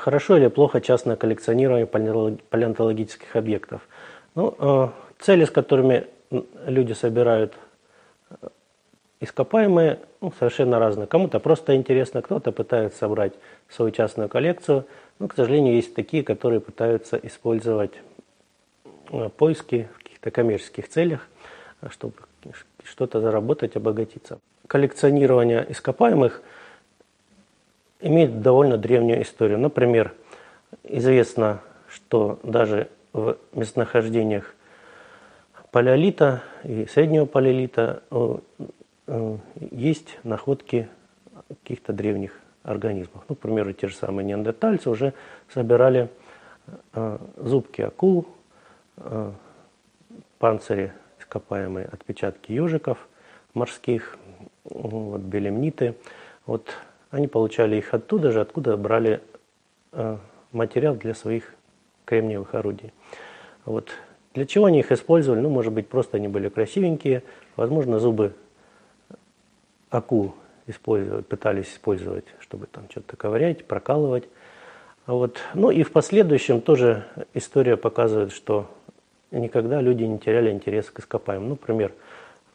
хорошо или плохо частное коллекционирование палеонтологических объектов? Ну, э, цели, с которыми люди собирают э, ископаемые, ну, совершенно разные. Кому-то просто интересно, кто-то пытается собрать свою частную коллекцию. Но, к сожалению, есть такие, которые пытаются использовать поиски в каких-то коммерческих целях, чтобы что-то заработать, обогатиться. Коллекционирование ископаемых имеет довольно древнюю историю. Например, известно, что даже в местонахождениях палеолита и среднего палеолита э, э, есть находки каких-то древних организмов. Ну, к примеру, те же самые неандертальцы уже собирали э, зубки акул, панцири ископаемые, отпечатки ежиков морских, вот, белемниты. Вот они получали их оттуда же, откуда брали э, материал для своих кремниевых орудий. Вот. Для чего они их использовали? Ну, может быть, просто они были красивенькие. Возможно, зубы использовали, пытались использовать, чтобы там что-то ковырять, прокалывать. Вот. Ну и в последующем тоже история показывает, что никогда люди не теряли интерес к ископаемым. Ну, например,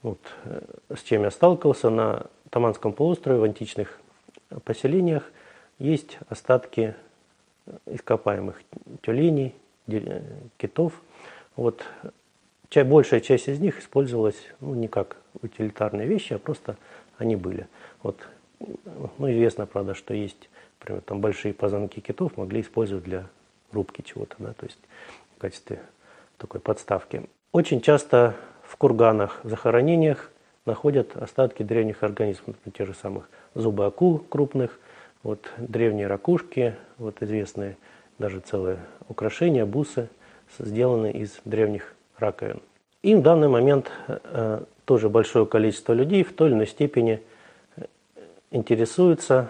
вот, э, с чем я сталкивался на Таманском полуострове в античных поселениях есть остатки ископаемых тюленей, китов. Вот большая часть из них использовалась ну, не как утилитарные вещи, а просто они были. Вот, ну, известно, правда, что есть, например, там большие позвонки китов могли использовать для рубки чего-то, да, то есть в качестве такой подставки. Очень часто в курганах, в захоронениях находят остатки древних организмов, тех же самых зубы акул крупных, вот древние ракушки, вот известные даже целые украшения, бусы, сделаны из древних раковин. И в данный момент э, тоже большое количество людей в той или иной степени э, интересуются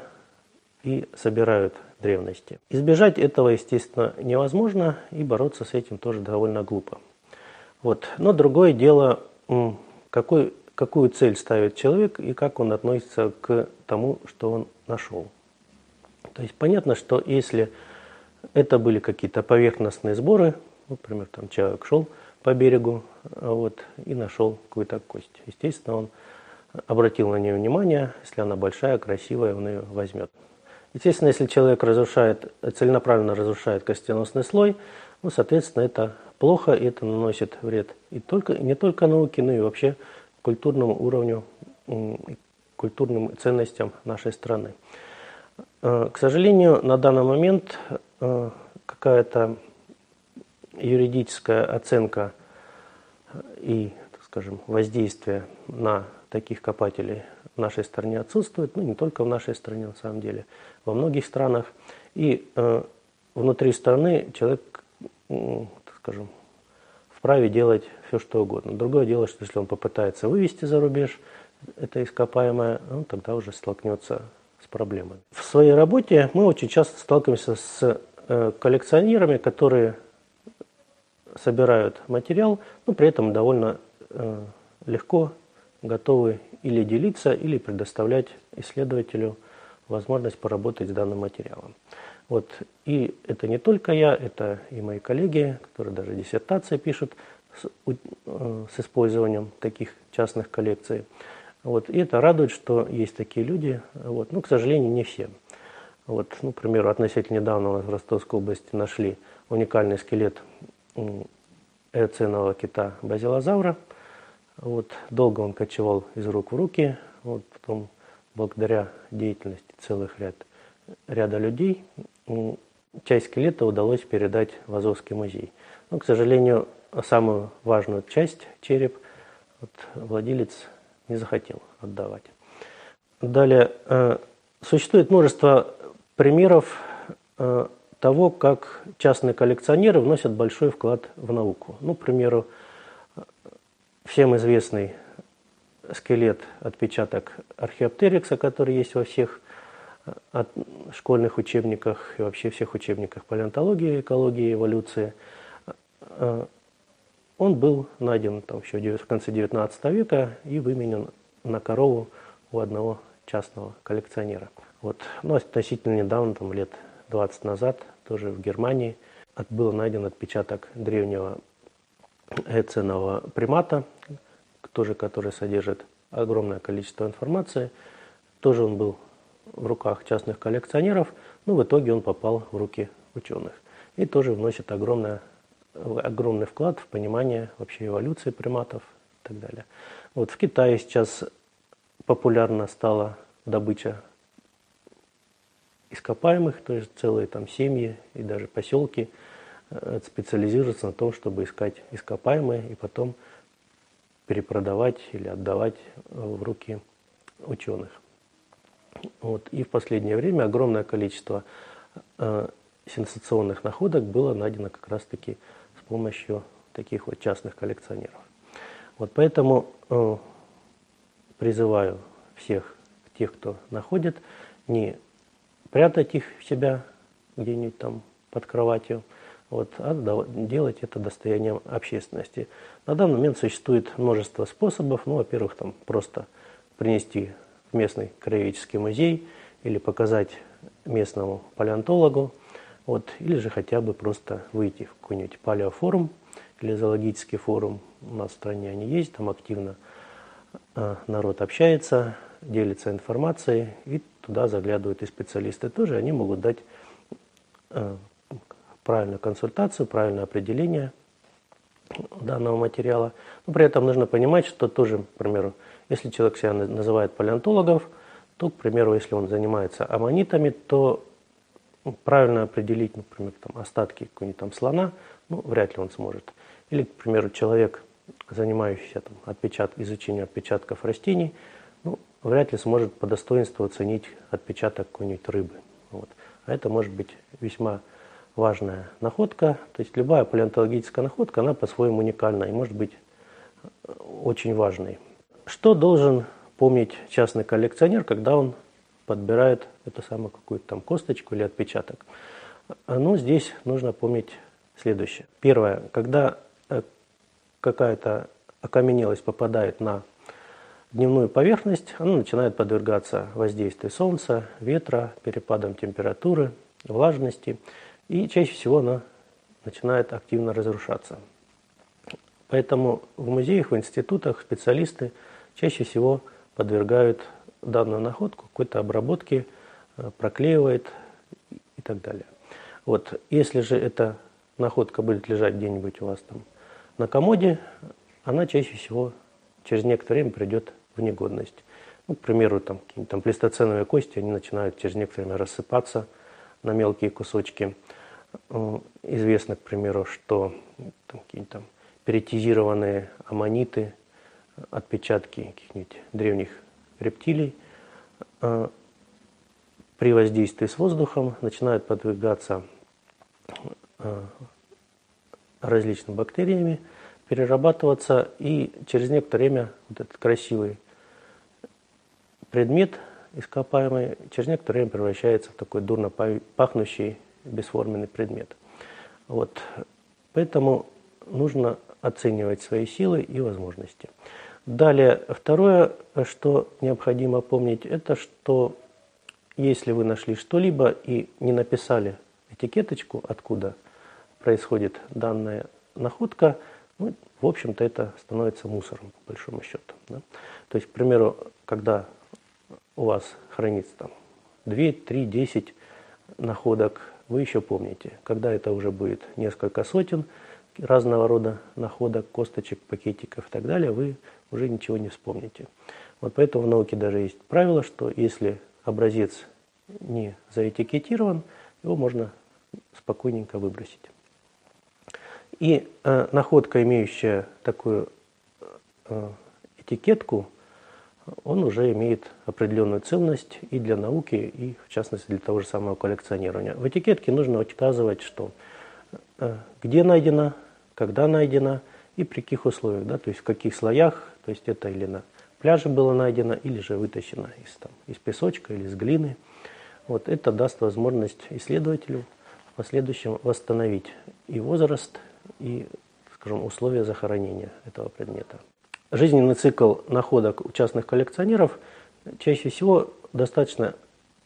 и собирают древности. Избежать этого, естественно, невозможно, и бороться с этим тоже довольно глупо. Вот. Но другое дело, какой какую цель ставит человек и как он относится к тому, что он нашел. То есть понятно, что если это были какие-то поверхностные сборы, например, там человек шел по берегу вот, и нашел какую-то кость. Естественно, он обратил на нее внимание, если она большая, красивая, он ее возьмет. Естественно, если человек разрушает, целенаправленно разрушает костяносный слой, ну, соответственно, это плохо, и это наносит вред и только, не только науке, но и вообще культурному уровню, культурным ценностям нашей страны. Э, к сожалению, на данный момент э, какая-то юридическая оценка и, так скажем, воздействие на таких копателей в нашей стране отсутствует, ну не только в нашей стране на самом деле, во многих странах. И э, внутри страны человек, так скажем, вправе делать все, что угодно. Другое дело, что если он попытается вывести за рубеж это ископаемое, он тогда уже столкнется с проблемой. В своей работе мы очень часто сталкиваемся с э, коллекционерами, которые собирают материал, но при этом довольно э, легко готовы или делиться, или предоставлять исследователю возможность поработать с данным материалом. Вот. И это не только я, это и мои коллеги, которые даже диссертации пишут с, э, с использованием таких частных коллекций. Вот. И это радует, что есть такие люди, вот. но, к сожалению, не все. Вот, ну, к примеру, относительно недавно в Ростовской области нашли уникальный скелет эоценового кита базилозавра. Вот, долго он кочевал из рук в руки, вот, потом благодаря деятельности целых ряд, ряда людей часть скелета удалось передать в Азовский музей. Но, к сожалению, самую важную часть, череп, вот, владелец не захотел отдавать. Далее, э, существует множество примеров э, того, как частные коллекционеры вносят большой вклад в науку. Ну, к примеру, всем известный скелет, отпечаток археоптерикса, который есть во всех от школьных учебниках и вообще всех учебниках палеонтологии, экологии, эволюции. Э, он был найден там еще в конце 19 века и выменен на корову у одного частного коллекционера. Вот. Ну, относительно недавно, там, лет 20 назад, тоже в Германии, был найден отпечаток древнего эценового примата, тоже который содержит огромное количество информации. Тоже он был в руках частных коллекционеров, но в итоге он попал в руки ученых. И тоже вносит огромное, огромный вклад в понимание вообще эволюции приматов и так далее. Вот в Китае сейчас популярна стала добыча ископаемых, то есть целые там семьи и даже поселки э, специализируются на том, чтобы искать ископаемые и потом перепродавать или отдавать в руки ученых. Вот. И в последнее время огромное количество э, сенсационных находок было найдено как раз-таки с помощью таких вот частных коллекционеров. Вот поэтому э, призываю всех тех, кто находит, не прятать их в себя где-нибудь там под кроватью, вот, а делать это достоянием общественности. На данный момент существует множество способов. Ну, во-первых, там просто принести местный краеведческий музей или показать местному палеонтологу, вот, или же хотя бы просто выйти в какой-нибудь палеофорум или зоологический форум. У нас в стране они есть, там активно э, народ общается, делится информацией, и туда заглядывают и специалисты тоже, они могут дать э, правильную консультацию, правильное определение данного материала. Но при этом нужно понимать, что тоже, к примеру, если человек себя называет палеонтологов, то, к примеру, если он занимается аммонитами, то ну, правильно определить, например, там, остатки какого-нибудь там слона, ну, вряд ли он сможет. Или, к примеру, человек, занимающийся там, отпечат... изучением отпечатков растений, ну, вряд ли сможет по достоинству оценить отпечаток какой-нибудь рыбы. Вот. А это может быть весьма важная находка. То есть любая палеонтологическая находка, она по-своему уникальна и может быть э, очень важной. Что должен помнить частный коллекционер, когда он подбирает эту самую какую-то там косточку или отпечаток? Ну, здесь нужно помнить следующее. Первое, когда э, какая-то окаменелость попадает на дневную поверхность, она начинает подвергаться воздействию солнца, ветра, перепадам температуры, влажности. И чаще всего она начинает активно разрушаться. Поэтому в музеях, в институтах специалисты чаще всего подвергают данную находку какой-то обработке, э, проклеивает и так далее. Вот, если же эта находка будет лежать где-нибудь у вас там на комоде, она чаще всего через некоторое время придет в негодность. Ну, к примеру, там, там плестоценовые кости, они начинают через некоторое время рассыпаться на мелкие кусочки. Э, известно, к примеру, что там, какие-нибудь там перетизированные аммониты, отпечатки каких-нибудь древних рептилий э, при воздействии с воздухом начинают подвигаться э, различными бактериями, перерабатываться, и через некоторое время вот этот красивый предмет ископаемый через некоторое время превращается в такой дурно пахнущий бесформенный предмет. Вот. Поэтому нужно оценивать свои силы и возможности. Далее, второе, что необходимо помнить, это что если вы нашли что-либо и не написали этикеточку, откуда происходит данная находка, ну, в общем-то, это становится мусором, по большому счету. Да? То есть, к примеру, когда у вас хранится там 2, 3, 10 находок вы еще помните. Когда это уже будет несколько сотен разного рода находок, косточек, пакетиков и так далее, вы уже ничего не вспомните. Вот поэтому в науке даже есть правило, что если образец не заэтикетирован, его можно спокойненько выбросить. И э, находка, имеющая такую э, этикетку, он уже имеет определенную ценность и для науки, и в частности для того же самого коллекционирования. В этикетке нужно указывать, что э, где найдено, когда найдено и при каких условиях, да, то есть в каких слоях, то есть это или на пляже было найдено, или же вытащено из, там, из песочка или из глины. Вот это даст возможность исследователю в последующем восстановить и возраст, и, скажем, условия захоронения этого предмета жизненный цикл находок у частных коллекционеров чаще всего достаточно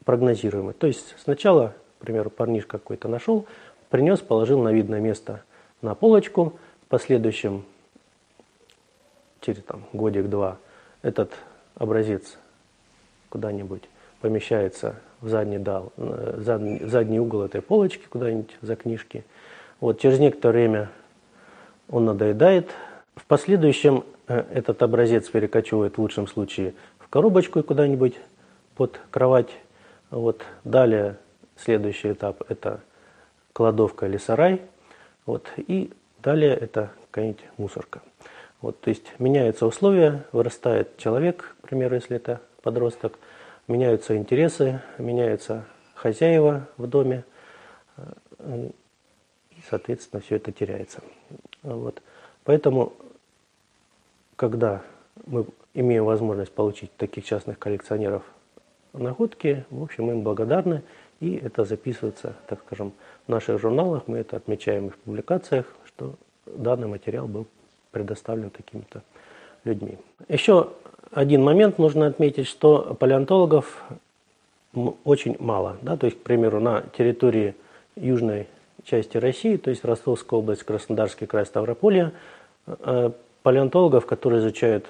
прогнозируемый. То есть сначала к примеру, парнишка какой-то нашел, принес, положил на видное место на полочку, в последующем, через там, годик-два, этот образец куда-нибудь помещается в задний, дал, э, задний, задний угол этой полочки куда-нибудь за книжки. Вот через некоторое время он надоедает. В последующем э, этот образец перекочевывает в лучшем случае в коробочку куда-нибудь под кровать. Вот. Далее следующий этап – это кладовка или сарай. Вот. И далее это какая-нибудь мусорка. Вот, то есть меняются условия, вырастает человек, к примеру, если это подросток, меняются интересы, меняются хозяева в доме, э, и, соответственно, все это теряется. Вот. Поэтому, когда мы имеем возможность получить таких частных коллекционеров находки, в общем, им благодарны, и это записывается, так скажем, в наших журналах, мы это отмечаем и в публикациях, что данный материал был предоставлен такими-то людьми. Еще один момент нужно отметить, что палеонтологов очень мало. Да? То есть, к примеру, на территории южной части России, то есть Ростовская область, Краснодарский край, Ставрополье, э, палеонтологов, которые изучают